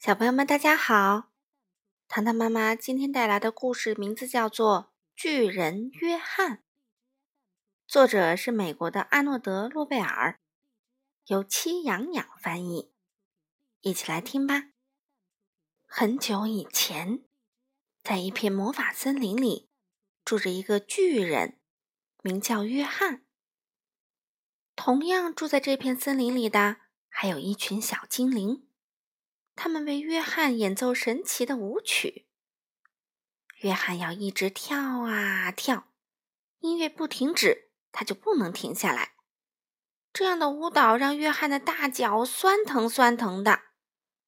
小朋友们，大家好！糖糖妈妈今天带来的故事名字叫做《巨人约翰》，作者是美国的阿诺德·诺贝尔，由戚养养翻译。一起来听吧。很久以前，在一片魔法森林里，住着一个巨人，名叫约翰。同样住在这片森林里的，还有一群小精灵。他们为约翰演奏神奇的舞曲。约翰要一直跳啊跳，音乐不停止，他就不能停下来。这样的舞蹈让约翰的大脚酸疼酸疼的，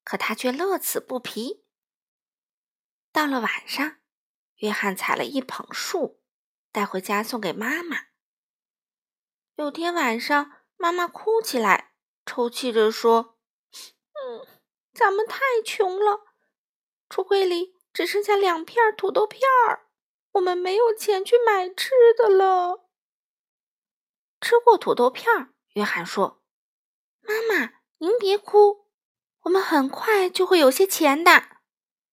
可他却乐此不疲。到了晚上，约翰采了一捧树，带回家送给妈妈。有天晚上，妈妈哭起来，抽泣着说：“嗯。”咱们太穷了，橱柜里只剩下两片土豆片儿，我们没有钱去买吃的了。吃过土豆片儿，约翰说：“妈妈，您别哭，我们很快就会有些钱的。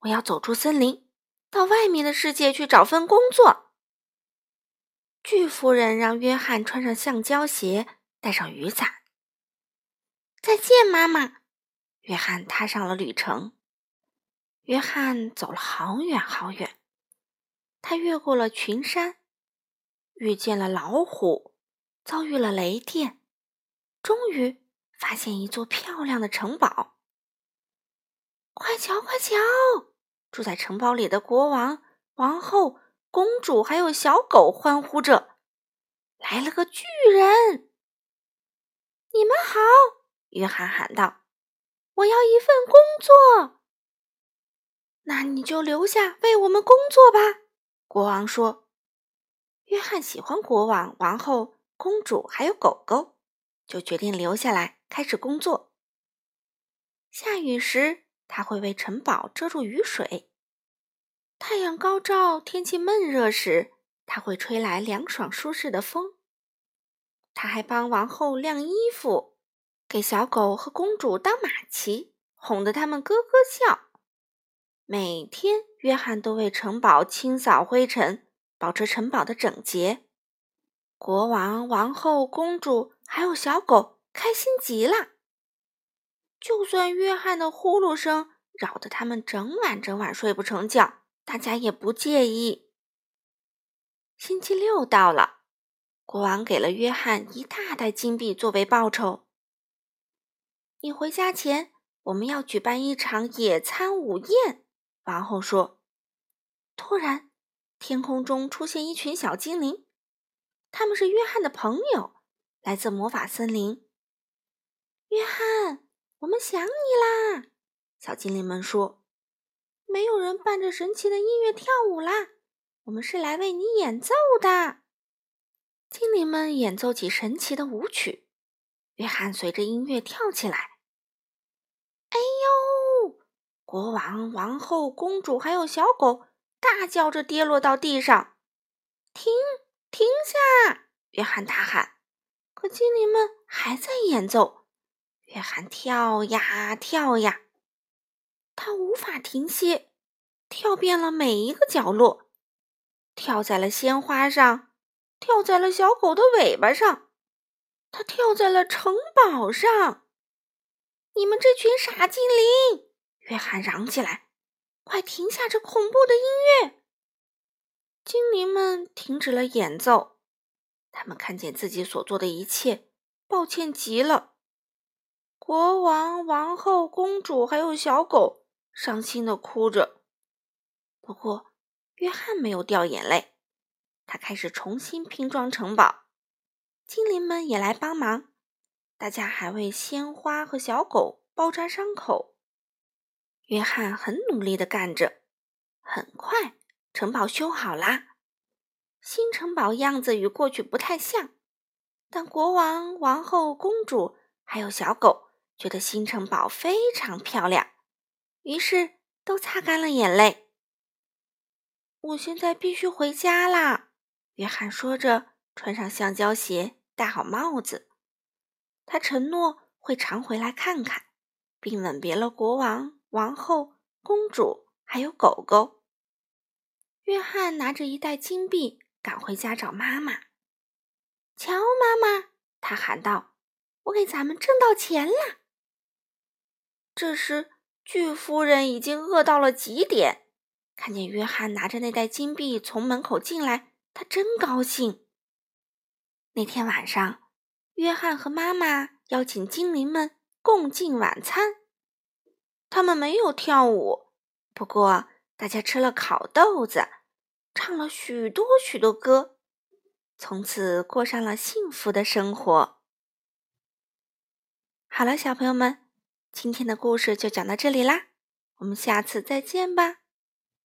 我要走出森林，到外面的世界去找份工作。”巨夫人让约翰穿上橡胶鞋，带上雨伞。再见，妈妈。约翰踏上了旅程。约翰走了好远好远，他越过了群山，遇见了老虎，遭遇了雷电，终于发现一座漂亮的城堡。快瞧快瞧！住在城堡里的国王、王后、公主还有小狗欢呼着：“来了个巨人！”你们好，约翰喊道。我要一份工作，那你就留下为我们工作吧。”国王说。约翰喜欢国王、王后、公主还有狗狗，就决定留下来开始工作。下雨时，他会为城堡遮住雨水；太阳高照、天气闷热时，他会吹来凉爽舒适的风。他还帮王后晾衣服。给小狗和公主当马骑，哄得他们咯咯笑。每天，约翰都为城堡清扫灰尘，保持城堡的整洁。国王、王后、公主还有小狗开心极了。就算约翰的呼噜声扰得他们整晚整晚睡不成觉，大家也不介意。星期六到了，国王给了约翰一大袋金币作为报酬。你回家前，我们要举办一场野餐午宴。”王后说。突然，天空中出现一群小精灵，他们是约翰的朋友，来自魔法森林。约翰，我们想你啦！小精灵们说。没有人伴着神奇的音乐跳舞啦，我们是来为你演奏的。精灵们演奏起神奇的舞曲。约翰随着音乐跳起来，国王、王后、公主还有小狗大叫着跌落到地上。停！停下！约翰大喊。可精灵们还在演奏。约翰跳呀跳呀，他无法停歇，跳遍了每一个角落，跳在了鲜花上，跳在了小狗的尾巴上。他跳在了城堡上！你们这群傻精灵！约翰嚷起来：“快停下这恐怖的音乐！”精灵们停止了演奏，他们看见自己所做的一切，抱歉极了。国王、王后、公主还有小狗伤心的哭着。不过，约翰没有掉眼泪，他开始重新拼装城堡。精灵们也来帮忙，大家还为鲜花和小狗包扎伤口。约翰很努力的干着，很快城堡修好啦。新城堡样子与过去不太像，但国王、王后、公主还有小狗觉得新城堡非常漂亮，于是都擦干了眼泪。我现在必须回家啦，约翰说着，穿上橡胶鞋。戴好帽子，他承诺会常回来看看，并吻别了国王、王后、公主，还有狗狗。约翰拿着一袋金币赶回家找妈妈。瞧，妈妈，他喊道：“我给咱们挣到钱了。”这时，巨夫人已经饿到了极点，看见约翰拿着那袋金币从门口进来，她真高兴。那天晚上，约翰和妈妈邀请精灵们共进晚餐。他们没有跳舞，不过大家吃了烤豆子，唱了许多许多歌，从此过上了幸福的生活。好了，小朋友们，今天的故事就讲到这里啦，我们下次再见吧。